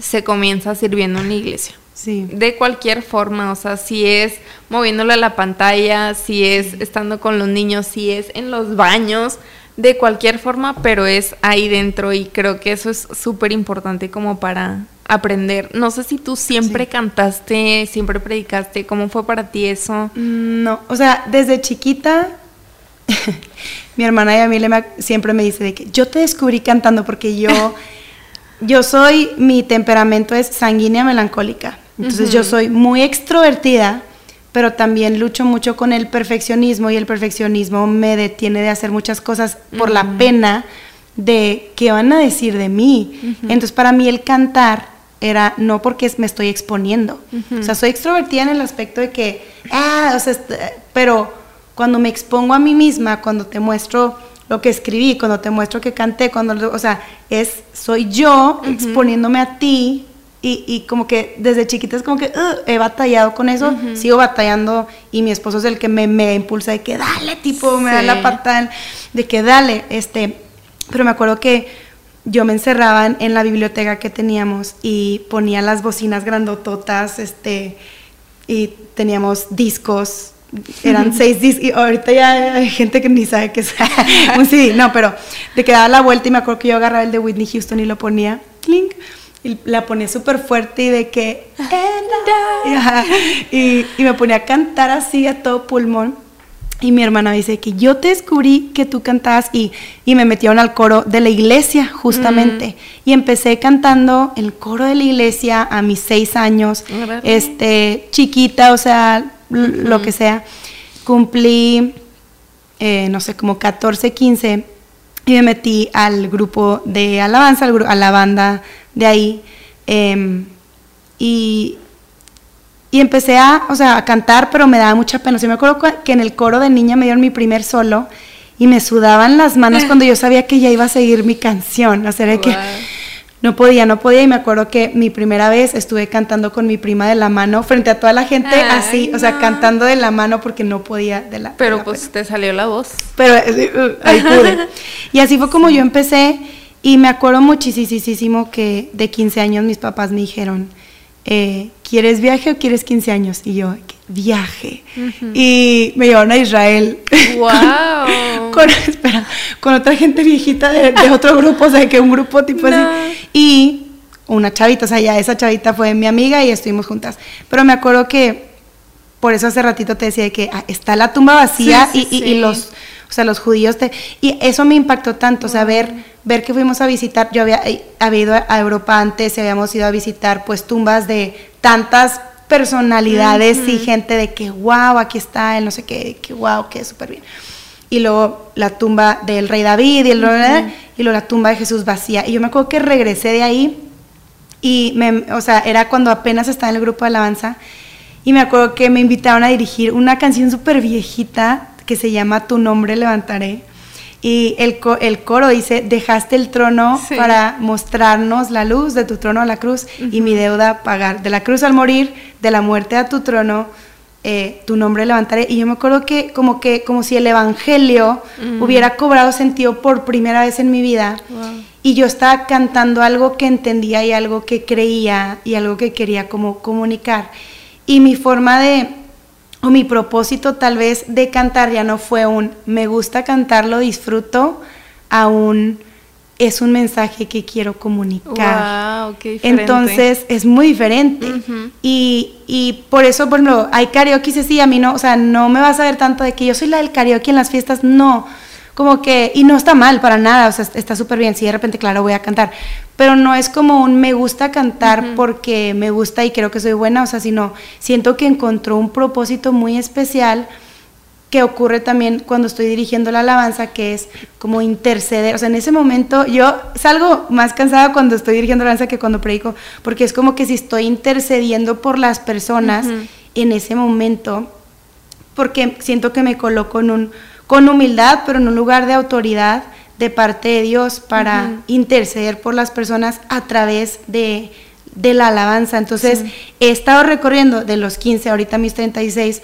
se comienza sirviendo en la iglesia. Sí. De cualquier forma, o sea, si es moviéndole a la pantalla, si es estando con los niños, si es en los baños, de cualquier forma, pero es ahí dentro y creo que eso es súper importante como para aprender. No sé si tú siempre cantaste, siempre predicaste, ¿cómo fue para ti eso? Mm, no, o sea, desde chiquita mi hermana y a mí siempre me dice de que yo te descubrí cantando porque yo, yo soy, mi temperamento es sanguínea melancólica. Entonces yo soy muy extrovertida, pero también lucho mucho con el perfeccionismo y el perfeccionismo me detiene de hacer muchas cosas por la pena de qué van a decir de mí. Entonces para mí el cantar era no porque me estoy exponiendo. O sea, soy extrovertida en el aspecto de que, ah, o sea, pero cuando me expongo a mí misma, cuando te muestro lo que escribí, cuando te muestro que canté, cuando, o sea, es, soy yo exponiéndome a ti y, como que desde chiquita es como que he batallado con eso, sigo batallando y mi esposo es el que me, me impulsa de que dale, tipo, me da la pata de que dale, este, pero me acuerdo que yo me encerraba en, en la biblioteca que teníamos y ponía las bocinas grandototas, este, y teníamos discos eran seis discos, y ahorita ya hay gente que ni sabe qué es un CD, no, pero de que daba la vuelta y me acuerdo que yo agarraba el de Whitney Houston y lo ponía, clink, y la ponía súper fuerte y de que, y, y, me ponía a cantar así a todo pulmón. Y mi hermana dice que yo te descubrí que tú cantabas y, y me metieron al coro de la iglesia, justamente. Y empecé cantando el coro de la iglesia a mis seis años, este, chiquita, o sea, lo que sea. Cumplí, eh, no sé, como 14, 15 y me metí al grupo de alabanza, a la banda de ahí. Em, y, y empecé a, o sea, a cantar, pero me daba mucha pena. O me acuerdo que en el coro de niña me dieron mi primer solo y me sudaban las manos cuando yo sabía que ya iba a seguir mi canción. O sea, de que no podía, no podía y me acuerdo que mi primera vez estuve cantando con mi prima de la mano frente a toda la gente así, o sea, cantando de la mano porque no podía de la Pero pues te salió la voz. Pero eh, uh, ahí pude. y así fue como yo empecé y me acuerdo muchísimo que de 15 años mis papás me dijeron, eh, ¿quieres viaje o quieres 15 años? Y yo, viaje. Y me llevaron a Israel. ¡Wow! con, espera, con otra gente viejita de, otro grupo, o sea, que un grupo tipo así. Y una chavita, o sea, ya esa chavita fue mi amiga y estuvimos juntas. Pero me acuerdo que, por eso hace ratito te decía que ah, está la tumba vacía y, los, o sea, los judíos te... Y eso me impactó tanto, o sea, ver, ver que fuimos a visitar, yo había, eh, había ido a Europa antes y habíamos ido a visitar pues tumbas de tantas personalidades y gente de que wow, aquí está él, no sé qué, que wow, que súper bien. Y luego la tumba del rey David y, el, y luego la tumba de Jesús vacía. Y yo me acuerdo que regresé de ahí y, me, o sea, era cuando apenas estaba en el grupo de alabanza y me acuerdo que me invitaron a dirigir una canción súper viejita que se llama Tu nombre levantaré. Y el, el coro dice, dejaste el trono para mostrarnos la luz de tu trono a la cruz y mi deuda pagar. De la cruz al morir, de la muerte a tu trono, eh, tu nombre levantaré. Y yo me acuerdo que como que como si el evangelio hubiera cobrado sentido por primera vez en mi vida. Y yo estaba cantando algo que entendía y algo que creía y algo que quería como comunicar. Y mi forma de, o mi propósito tal vez de cantar ya no fue un me gusta cantar, lo disfruto, a un es un mensaje que quiero comunicar. Wow, qué Entonces es muy diferente. y, y, por eso, por ejemplo, hay karaoke, sí, a mí no, o sea, no me vas a ver tanto de que yo soy la del karaoke en las fiestas, no. Como que, y no está mal para nada, o sea, está súper bien, si de repente, claro, voy a cantar, pero no es como un me gusta cantar porque me gusta y creo que soy buena, o sea, sino siento que encontró un propósito muy especial que ocurre también cuando estoy dirigiendo la alabanza, que es como interceder. O sea, en ese momento yo salgo más cansada cuando estoy dirigiendo la alabanza que cuando predico, porque es como que si estoy intercediendo por las personas en ese momento, porque siento que me coloco en un, con humildad, pero en un lugar de autoridad de parte de Dios para interceder por las personas a través de, la alabanza. Entonces, he estado recorriendo de los 15, ahorita mis 36,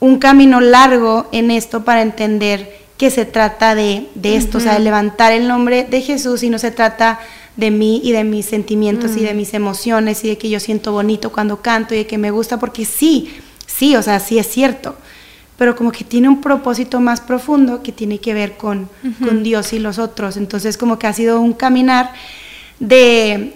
un camino largo en esto para entender que se trata de, esto, o sea, de levantar el nombre de Jesús y no se trata de mí y de mis sentimientos y de mis emociones y de que yo siento bonito cuando canto y de que me gusta, porque sí, sí, o sea, sí es cierto, pero como que tiene un propósito más profundo que tiene que ver con, con Dios y los otros. Entonces como que ha sido un caminar de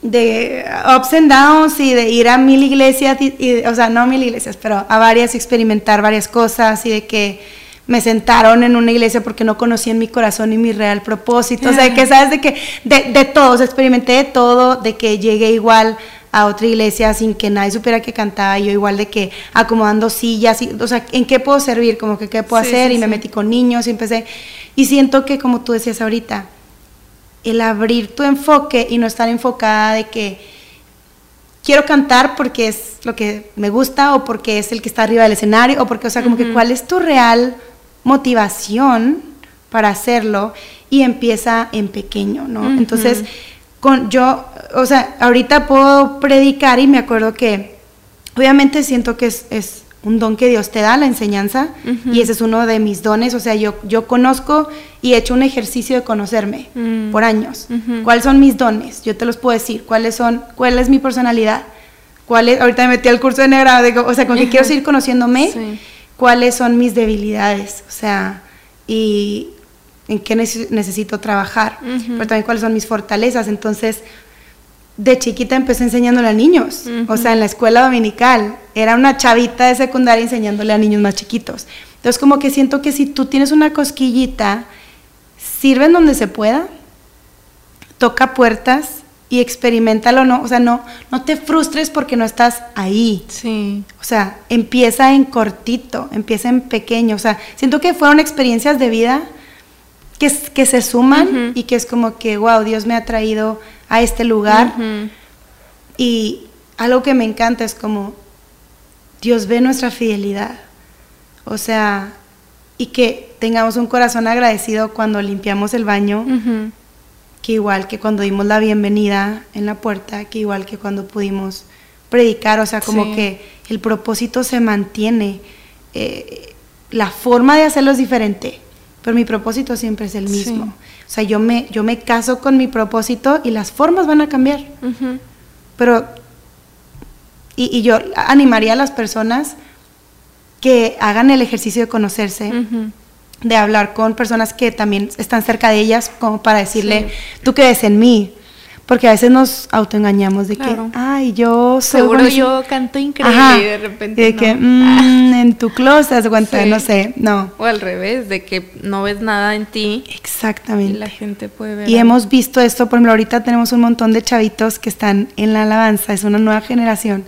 de ups and downs y de ir a mil iglesias, y, o sea, no mil iglesias, pero a varias, experimentar varias cosas y de que me sentaron en una iglesia porque no conocían mi corazón y mi real propósito. O sea, que sabes de que de, de todo, o sea, experimenté de todo, de que llegué igual a otra iglesia sin que nadie supiera que cantaba, yo igual de que acomodando sillas, y, o sea, ¿en qué puedo servir? Como que qué puedo hacer y me metí con niños y empecé. Y siento que, como tú decías ahorita, el abrir tu enfoque y no estar enfocada de que quiero cantar porque es lo que me gusta o porque es el que está arriba del escenario o porque, o sea, como que cuál es tu real motivación para hacerlo y empieza en pequeño, ¿no? Entonces, con yo, o sea, ahorita puedo predicar y me acuerdo que obviamente siento que es, es un don que Dios te da, la enseñanza, y ese es uno de mis dones, o sea, yo, yo conozco y he hecho un ejercicio de conocerme mm. por años. ¿Cuáles son mis dones? Yo te los puedo decir, ¿cuáles son, cuál es mi personalidad? ¿Cuál es, ahorita me metí al curso de negra, o sea, con que quiero seguir conociéndome, ¿cuáles son mis debilidades? O sea, y en qué necesito trabajar, pero también cuáles son mis fortalezas. Entonces, de chiquita empecé enseñándole a niños, o sea, en la escuela dominical. Era una chavita de secundaria enseñándole a niños más chiquitos. Entonces, como que siento que si tú tienes una cosquillita, sirve en donde se pueda, toca puertas y experimentalo, ¿no? O sea, no, no te frustres porque no estás ahí. Sí. O sea, empieza en cortito, empieza en pequeño. O sea, siento que fueron experiencias de vida que, que se suman y que es como que, wow, Dios me ha traído a este lugar. Y algo que me encanta es como Dios ve nuestra fidelidad. O sea, y que tengamos un corazón agradecido cuando limpiamos el baño, que igual que cuando dimos la bienvenida en la puerta, que igual que cuando pudimos predicar, o sea, como que el propósito se mantiene. Eh, la forma de hacerlo es diferente, pero mi propósito siempre es el mismo. O sea, yo me, yo me caso con mi propósito y las formas van a cambiar. Pero, y, yo animaría a las personas que hagan el ejercicio de conocerse, de hablar con personas que también están cerca de ellas, como para decirle, tú crees en mí, porque a veces nos autoengañamos de que, ay, yo seguro yo canto increíble y de repente. de que mm, en tu closet, se no sé, no. O al revés, de que no ves nada en ti. Exactamente. Y la gente puede ver. Y hemos visto esto, por ejemplo, ahorita tenemos un montón de chavitos que están en la alabanza, es una nueva generación,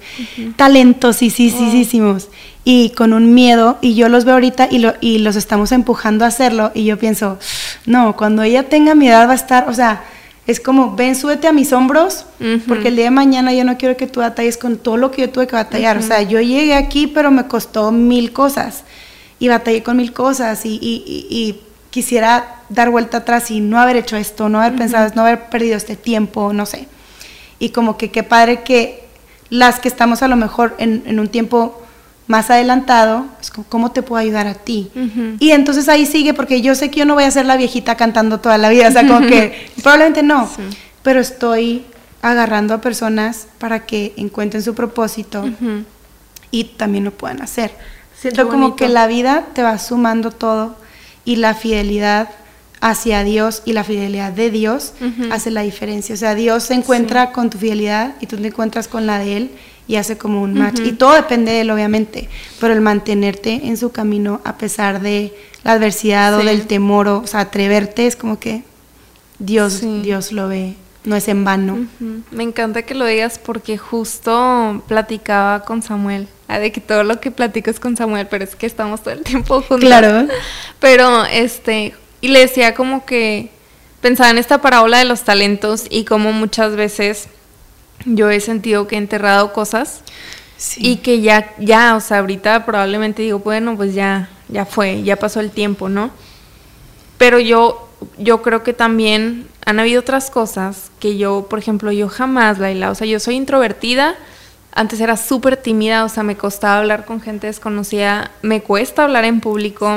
talentosísimos y con un miedo, y yo los veo ahorita y, lo, y los estamos empujando a hacerlo, y yo pienso, no, cuando ella tenga mi edad va a estar, o sea, es como, ven, súbete a mis hombros, porque el día de mañana yo no quiero que tú batalles con todo lo que yo tuve que batallar. O sea, yo llegué aquí, pero me costó mil cosas. y batallé con mil cosas y, y, quisiera dar vuelta atrás y no haber hecho esto, no haber pensado, no haber perdido este tiempo, no sé. Y como que qué padre que las que estamos a lo mejor en, en un tiempo más adelantado, es como, ¿cómo te puedo ayudar a ti? Y entonces ahí sigue, porque yo sé que yo no voy a ser la viejita cantando toda la vida, o sea, como que probablemente no, pero estoy agarrando a personas para que encuentren su propósito y también lo puedan hacer. Siento como que la vida te va sumando todo y la fidelidad hacia Dios y la fidelidad de Dios hace la diferencia. O sea, Dios se encuentra con tu fidelidad y tú te encuentras con la de Él y hace como un match. Y todo depende de él, obviamente, pero el mantenerte en su camino a pesar de la adversidad o del temor, o, sea, atreverte es como que Dios, Dios lo ve, no es en vano. Me encanta que lo digas porque justo platicaba con Samuel, ah, de que todo lo que platico es con Samuel, pero es que estamos todo el tiempo juntos. Claro. Pero, este, y le decía como que pensaba en esta parábola de los talentos y como muchas veces yo he sentido que he enterrado cosas y que ya, ya, o sea, ahorita probablemente digo, bueno, pues ya, ya fue, ya pasó el tiempo, ¿no? Pero yo, yo creo que también han habido otras cosas que yo, por ejemplo, yo jamás, Laila, o sea, yo soy introvertida, antes era súper tímida, o sea, me costaba hablar con gente desconocida, me cuesta hablar en público.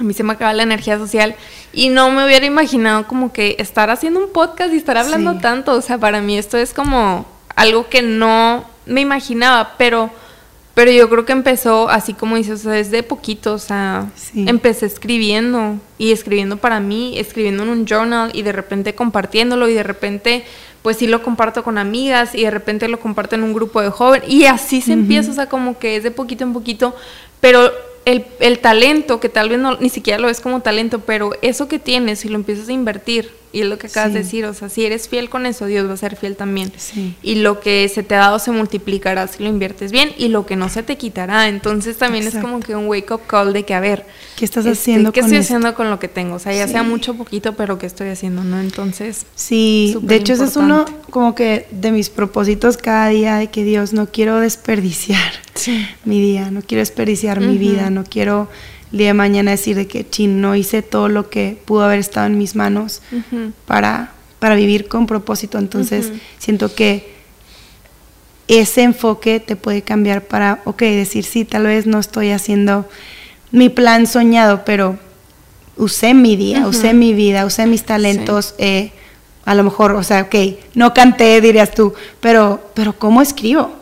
A mí se me acaba la energía social y no me hubiera imaginado como que estar haciendo un podcast y estar hablando tanto. O sea, para mí esto es como algo que no me imaginaba, pero, pero yo creo que empezó así como dices, desde poquito. O sea, empecé escribiendo y escribiendo para mí, escribiendo en un journal y de repente compartiéndolo y de repente pues sí lo comparto con amigas y de repente lo comparto en un grupo de jóvenes y así se empieza, o sea, como que es de poquito en poquito, pero el, el, talento, que tal vez no, ni siquiera lo ves como talento, pero eso que tienes, si lo empiezas a invertir, y es lo que acabas de decir, o sea, si eres fiel con eso, Dios va a ser fiel también. Y lo que se te ha dado se multiplicará si lo inviertes bien, y lo que no se te quitará. Entonces también es como que un wake up call de que, a ver, ¿qué estás este, haciendo? ¿Qué estoy haciendo con lo que tengo? O sea, ya sea mucho o poquito, pero ¿qué estoy haciendo? ¿No? Entonces. Sí, de hecho, ese es uno como que de mis propósitos cada día, de que Dios, no quiero desperdiciar mi día, no quiero desperdiciar mi vida, no quiero el día de mañana decir de que chin, no hice todo lo que pudo haber estado en mis manos para, para vivir con propósito. Entonces siento que ese enfoque te puede cambiar para, ok, decir, sí, tal vez no estoy haciendo mi plan soñado, pero usé mi día, usé mi vida, usé mis talentos. Eh, a lo mejor, o sea, ok, no canté, dirías tú, pero, pero ¿cómo escribo?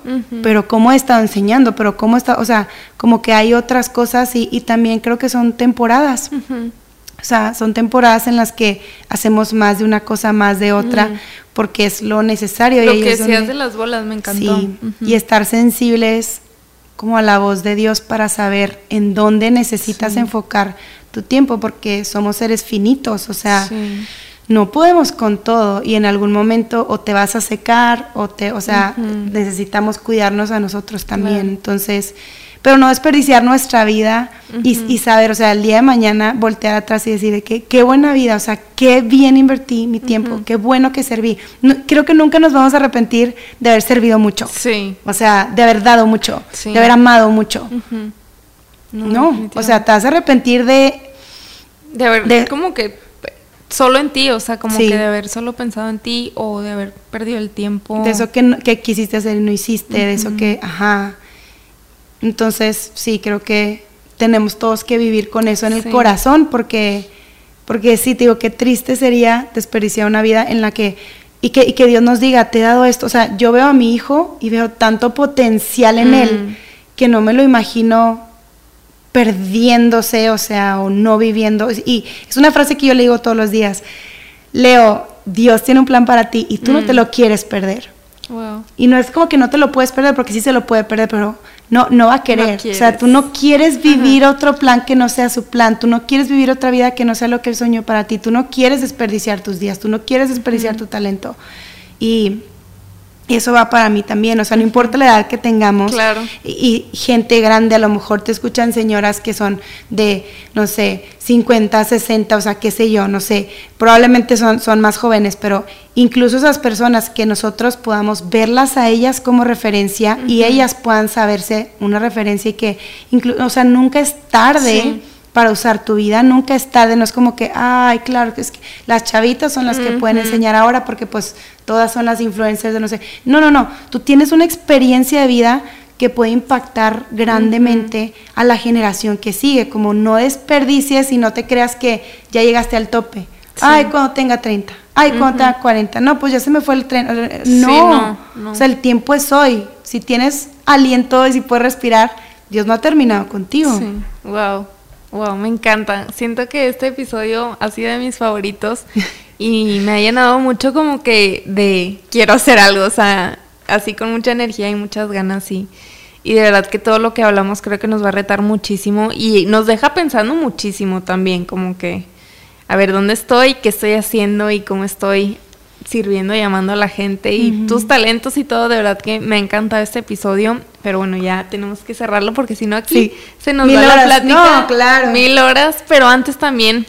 Pero ¿cómo he estado enseñando? Pero ¿cómo está? O sea, como que hay otras cosas y, y también creo que son temporadas. O sea, son temporadas en las que hacemos más de una cosa, más de otra, porque es lo necesario. Lo que decías de las bolas me encantó. Sí, y estar sensibles como a la voz de Dios para saber en dónde necesitas enfocar tu tiempo, porque somos seres finitos, o sea no podemos con todo y en algún momento o te vas a secar o te, o sea, necesitamos cuidarnos a nosotros también. Entonces, pero no desperdiciar nuestra vida y, saber, o sea, el día de mañana voltear atrás y decir que qué buena vida, o sea, qué bien invertí mi tiempo, qué bueno que serví. creo que nunca nos vamos a arrepentir de haber servido mucho. Sí. O sea, de haber dado mucho, de haber amado mucho. No, o sea, te vas a arrepentir de... De haber, como que solo en ti, o sea, como que de haber solo pensado en ti o de haber perdido el tiempo. De eso que, que quisiste hacer y no hiciste, de eso que, ajá. Entonces, sí, creo que tenemos todos que vivir con eso en el corazón, porque, porque sí, te digo, qué triste sería desperdiciar una vida en la que y, que, y que Dios nos diga, te he dado esto. O sea, yo veo a mi hijo y veo tanto potencial en él que no me lo imagino perdiéndose, o sea, o no viviendo. Y es una frase que yo le digo todos los días. Leo, Dios tiene un plan para ti y tú no te mm. lo quieres perder. Y no es como que no te lo puedes perder, porque sí se lo puede perder, pero no, no va a querer. o sea, tú no quieres vivir otro plan que no sea su plan, tú no quieres vivir otra vida que no sea lo que él soñó para ti, tú no quieres desperdiciar tus días, tú no quieres desperdiciar tu talento. Y eso va para mí también, o sea, no importa la edad que tengamos. Claro. Y, gente grande, a lo mejor te escuchan señoras que son de, no sé, 50, 60, o sea, qué sé yo, no sé, probablemente son, son más jóvenes, pero incluso esas personas que nosotros podamos verlas a ellas como referencia y ellas puedan saberse una referencia y que, o sea, nunca es tarde para usar tu vida, nunca es tarde, no es como que, ay, claro, es que las chavitas son las que pueden enseñar ahora porque pues todas son las influencers de no sé. No, no, no, tú tienes una experiencia de vida que puede impactar grandemente a la generación que sigue, como no desperdicies y no te creas que ya llegaste al tope. Ay, cuando tenga 30, ay, cuando tenga 40, no, pues ya se me fue el tren. No, no, o sea, el tiempo es hoy. Si tienes aliento y si puedes respirar, Dios no ha terminado contigo. Sí, wow. Wow, me encanta. Siento que este episodio ha sido de mis favoritos y me ha llenado mucho como que de quiero hacer algo, o sea, así con mucha energía y muchas ganas y, y de verdad que todo lo que hablamos creo que nos va a retar muchísimo y nos deja pensando muchísimo también, como que a ver dónde estoy, qué estoy haciendo y cómo estoy sirviendo y amando a la gente y tus talentos y todo, de verdad que me ha encantado este episodio, pero bueno, ya tenemos que cerrarlo porque si no aquí se nos va la plática. No, claro. Mil horas, pero antes también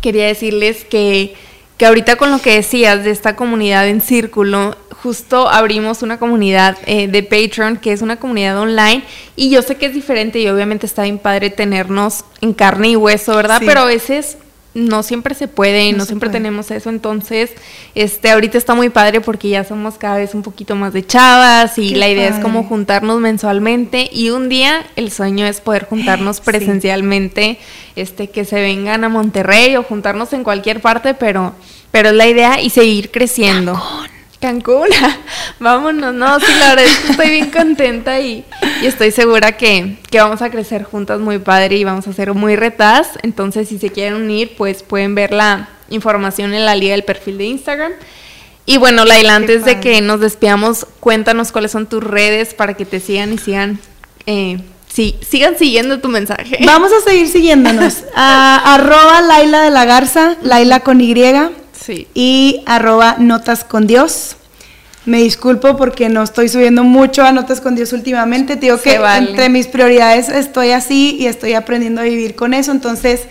quería decirles que, que ahorita con lo que decías de esta comunidad en círculo, justo abrimos una comunidad eh, de Patreon, que es una comunidad online, y yo sé que es diferente y obviamente está bien padre tenernos en carne y hueso, ¿verdad? Pero a veces no siempre se puede, no, siempre tenemos eso, entonces, este, ahorita está muy padre porque ya somos cada vez un poquito más de chavas y la idea es como juntarnos mensualmente y un día el sueño es poder juntarnos presencialmente, este, que se vengan a Monterrey o juntarnos en cualquier parte, pero, pero es la idea y seguir creciendo. Cancún, vámonos, no, sí, la verdad es que estoy bien contenta y, estoy segura que, vamos a crecer juntas muy padre y vamos a ser muy retas, entonces si se quieren unir, pues pueden ver la información en la liga del perfil de Instagram. Y bueno, Laila, antes de que nos despidamos, cuéntanos cuáles son tus redes para que te sigan y sigan, eh, sí, sigan siguiendo tu mensaje. Vamos a seguir siguiéndonos. arroba Laila de la Garza, Laila con Y y arroba notas con Dios. Me disculpo porque no estoy subiendo mucho a Notas con Dios últimamente. Te digo que entre mis prioridades estoy así y estoy aprendiendo a vivir con eso. Entonces,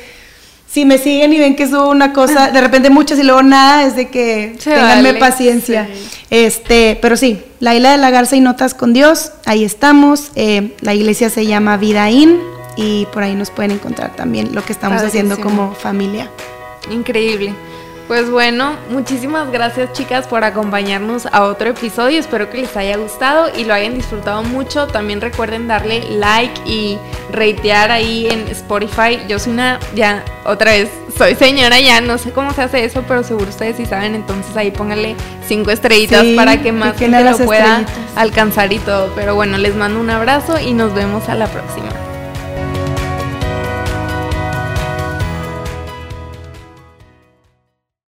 si me siguen y ven que subo una cosa, de repente muchas y luego nada, es de que tenganme paciencia. Este, pero sí, la isla de la Garza y Notas con Dios, ahí estamos. Eh, la iglesia se llama Vidaín y por ahí nos pueden encontrar también lo que estamos haciendo como familia. Increíble. Pues bueno, muchísimas gracias chicas por acompañarnos a otro episodio. Espero que les haya gustado y lo hayan disfrutado mucho. También recuerden darle like y ratear ahí en Spotify. Yo soy una, ya otra vez, soy señora ya, no sé cómo se hace eso, pero seguro ustedes sí saben. Entonces ahí pónganle cinco estrellitas para que más gente lo pueda alcanzar y todo. Pero bueno, les mando un abrazo y nos vemos a la próxima.